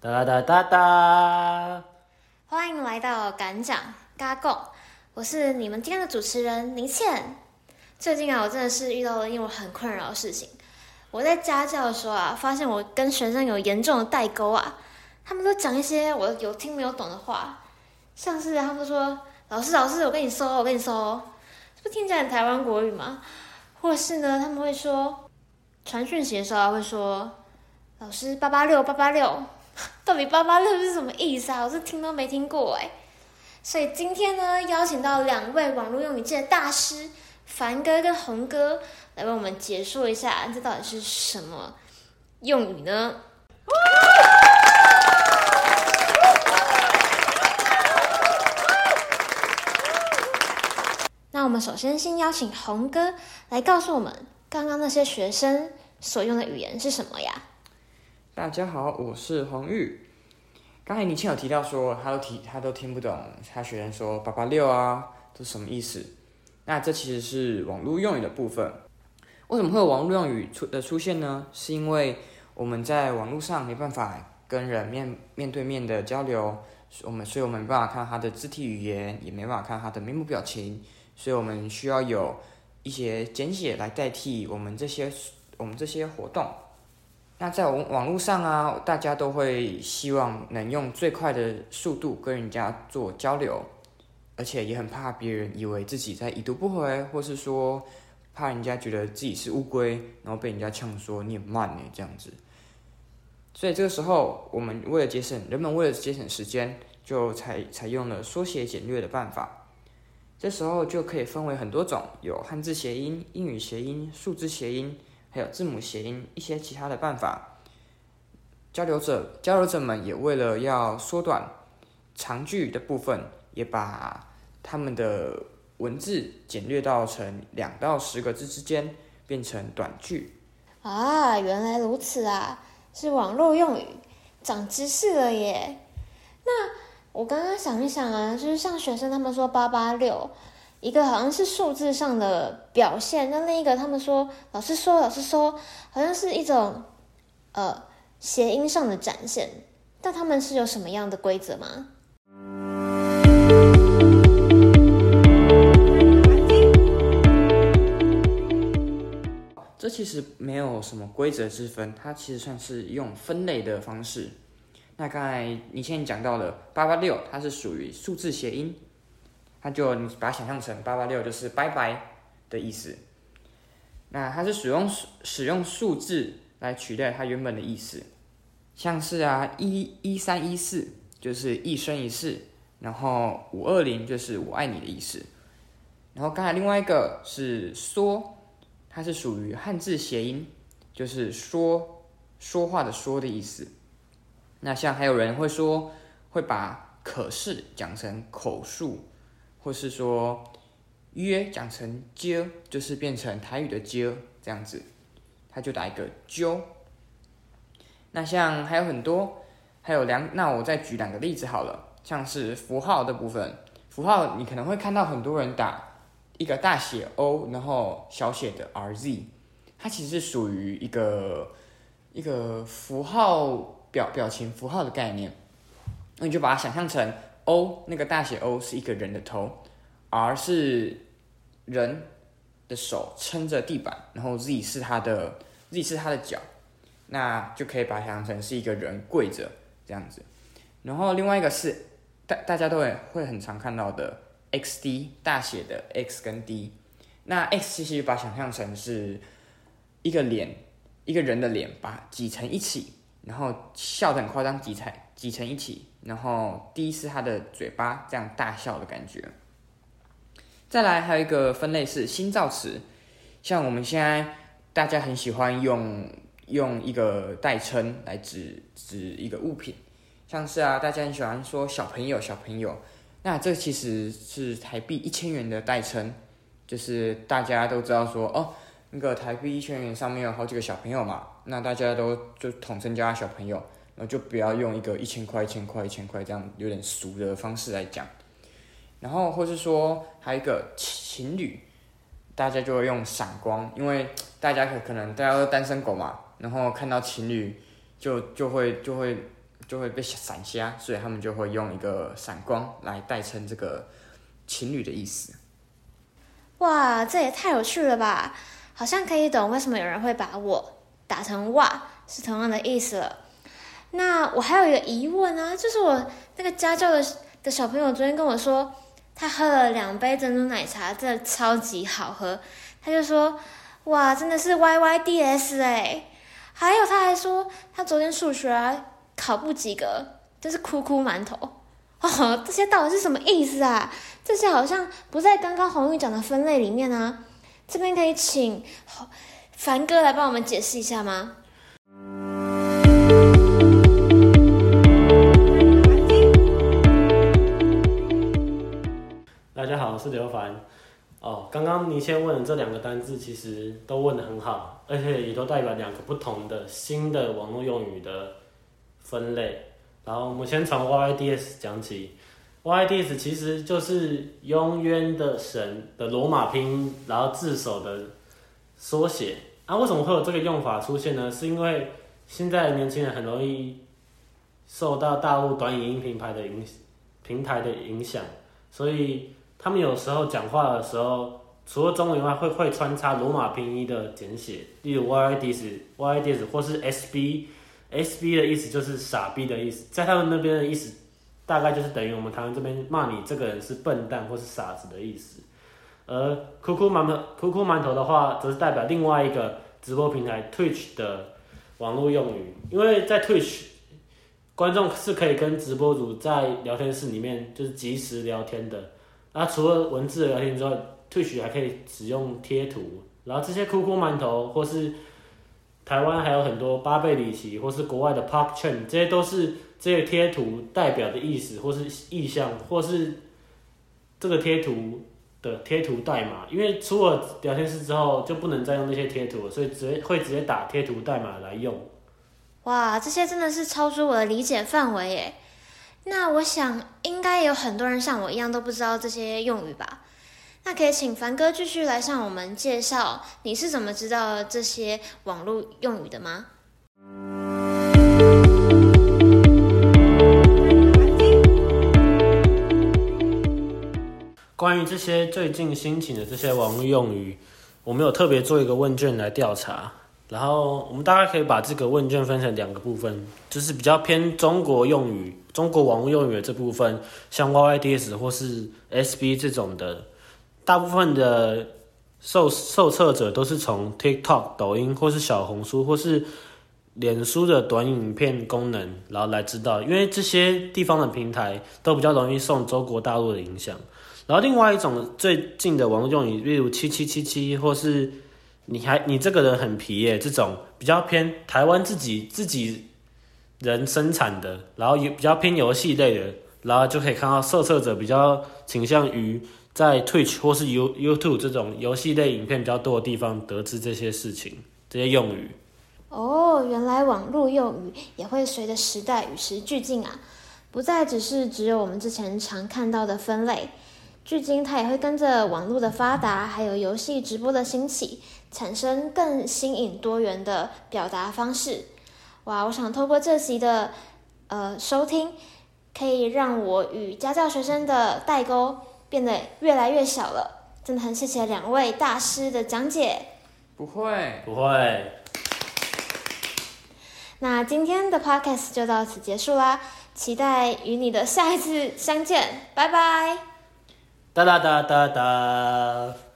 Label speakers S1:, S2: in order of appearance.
S1: 哒哒哒哒，
S2: 欢迎来到敢讲嘎贡，我是你们今天的主持人林倩。最近啊，我真的是遇到了令我很困扰的事情。我在家教的时候啊，发现我跟学生有严重的代沟啊，他们都讲一些我有听没有懂的话，像是他们说：“老师，老师，我跟你说，我跟你说。”这不听起来很台湾国语吗？或是呢，他们会说传讯息的时候啊，会说：“老师，八八六，八八六。”到底八八六是什么意思啊？我是听都没听过哎。所以今天呢，邀请到两位网络用语界的大师凡哥跟红哥来为我们解说一下，这到底是什么用语呢？那我们首先先邀请红哥来告诉我们，刚刚那些学生所用的语言是什么呀？
S3: 大家好，我是黄玉。刚才倪倩有提到说，他都提他都听不懂，他学生说八八六啊，这是什么意思？那这其实是网络用语的部分。为什么会有网络用语出的出现呢？是因为我们在网络上没办法跟人面面对面的交流，我们所以我们没办法看他的肢体语言，也没办法看他的面部表情，所以我们需要有一些简写来代替我们这些我们这些活动。那在网网络上啊，大家都会希望能用最快的速度跟人家做交流，而且也很怕别人以为自己在已读不回，或是说怕人家觉得自己是乌龟，然后被人家呛说你很慢呢这样子。所以这个时候，我们为了节省人们为了节省时间，就采采用了缩写简略的办法。这时候就可以分为很多种，有汉字谐音、英语谐音、数字谐音。还有字母谐音一些其他的办法，交流者交流者们也为了要缩短长句的部分，也把他们的文字简略到成两到十个字之间，变成短句。
S2: 啊，原来如此啊，是网络用语，长知识了耶。那我刚刚想一想啊，就是像学生他们说八八六。一个好像是数字上的表现，那另一个他们说老师说老师说，好像是一种呃谐音上的展现，但他们是有什么样的规则吗？
S3: 这其实没有什么规则之分，它其实算是用分类的方式。那刚才你先讲到了八八六，它是属于数字谐音。它就你把它想象成八八六就是拜拜的意思，那它是使用使用数字来取代它原本的意思，像是啊一一三一四就是一生一世，然后五二零就是我爱你的意思，然后刚才另外一个是说，它是属于汉字谐音，就是说说话的说的意思，那像还有人会说会把可是讲成口述。或是说约讲成揪，就是变成台语的揪这样子，他就打一个揪。那像还有很多，还有两，那我再举两个例子好了，像是符号的部分，符号你可能会看到很多人打一个大写 O，然后小写的 RZ，它其实是属于一个一个符号表表情符号的概念，那你就把它想象成。O 那个大写 O 是一个人的头，R 是人的手撑着地板，然后 Z 是他的 Z 是他的脚，那就可以把它想象成是一个人跪着这样子。然后另外一个是大大家都会会很常看到的 XD 大写的 X 跟 D，那 X 其实把想象成是一个脸一个人的脸把挤成一起，然后笑得很夸张挤才挤成一起。然后第一是他的嘴巴这样大笑的感觉。再来还有一个分类是新造词，像我们现在大家很喜欢用用一个代称来指指一个物品，像是啊，大家很喜欢说小朋友小朋友，那这其实是台币一千元的代称，就是大家都知道说哦，那个台币一千元上面有好几个小朋友嘛，那大家都就统称叫他小朋友。然后就不要用一个一千块、一千块、一千块这样有点俗的方式来讲，然后或是说还有一个情侣，大家就会用闪光，因为大家可可能大家都单身狗嘛，然后看到情侣就就会就会就会被闪瞎，所以他们就会用一个闪光来代称这个情侣的意思。
S2: 哇，这也太有趣了吧！好像可以懂为什么有人会把我打成哇是同样的意思了。那我还有一个疑问啊，就是我那个家教的的小朋友昨天跟我说，他喝了两杯珍珠奶茶，真的超级好喝。他就说，哇，真的是 Y Y D S 哎。还有他还说，他昨天数学考不及格，就是哭哭馒头。哦，这些到底是什么意思啊？这些好像不在刚刚红玉讲的分类里面啊。这边可以请凡哥来帮我们解释一下吗？
S4: 大家好，我是刘凡。哦，刚刚你先问的这两个单字，其实都问的很好，而且也都代表两个不同的新的网络用语的分类。然后我们先从 YYDS 讲起，YYDS 其实就是永远的神的罗马拼音，然后字首的缩写。啊，为什么会有这个用法出现呢？是因为现在年轻人很容易受到大陆短影音平台的影平台的影响，所以。他们有时候讲话的时候，除了中文以外，会会穿插罗马拼音的简写，例如 Y I D S Y I D S 或是 S B S B 的意思就是傻逼的意思，在他们那边的意思大概就是等于我们台湾这边骂你这个人是笨蛋或是傻子的意思。而酷酷馒头酷酷馒头的话，则是代表另外一个直播平台 Twitch 的网络用语，因为在 Twitch 观众是可以跟直播主在聊天室里面就是即时聊天的。那除了文字聊天之外，Twitch 还可以使用贴图，然后这些酷酷馒头或是台湾还有很多巴贝里奇或是国外的 Pop Chain，这些都是这些贴图代表的意思或是意象，或是这个贴图的贴图代码。因为出了聊天室之后就不能再用那些贴图，所以直接会直接打贴图代码来用。
S2: 哇，这些真的是超出我的理解范围耶！那我想应该有很多人像我一样都不知道这些用语吧？那可以请凡哥继续来向我们介绍你是怎么知道这些网络用语的吗？
S4: 关于这些最近兴起的这些网络用语，我们有特别做一个问卷来调查。然后我们大概可以把这个问卷分成两个部分，就是比较偏中国用语、中国网络用语的这部分，像 YYDS 或是 SB 这种的，大部分的受受测者都是从 TikTok、抖音或是小红书或是脸书的短影片功能，然后来知道，因为这些地方的平台都比较容易受中国大陆的影响。然后另外一种最近的网络用语，例如七七七七或是。你还你这个人很皮耶，这种比较偏台湾自己自己人生产的，然后也比较偏游戏类的，然后就可以看到受测者比较倾向于在 Twitch 或是 You YouTube 这种游戏类影片比较多的地方得知这些事情，这些用语。
S2: 哦，原来网络用语也会随着时代与时俱进啊，不再只是只有我们之前常看到的分类。距今，它也会跟着网络的发达，还有游戏直播的兴起，产生更新颖多元的表达方式。哇，我想透过这集的呃收听，可以让我与家教学生的代沟变得越来越小了。真的很谢谢两位大师的讲解。
S3: 不会，
S4: 不会。
S2: 那今天的 podcast 就到此结束啦，期待与你的下一次相见，拜拜。
S4: 哒哒哒哒哒。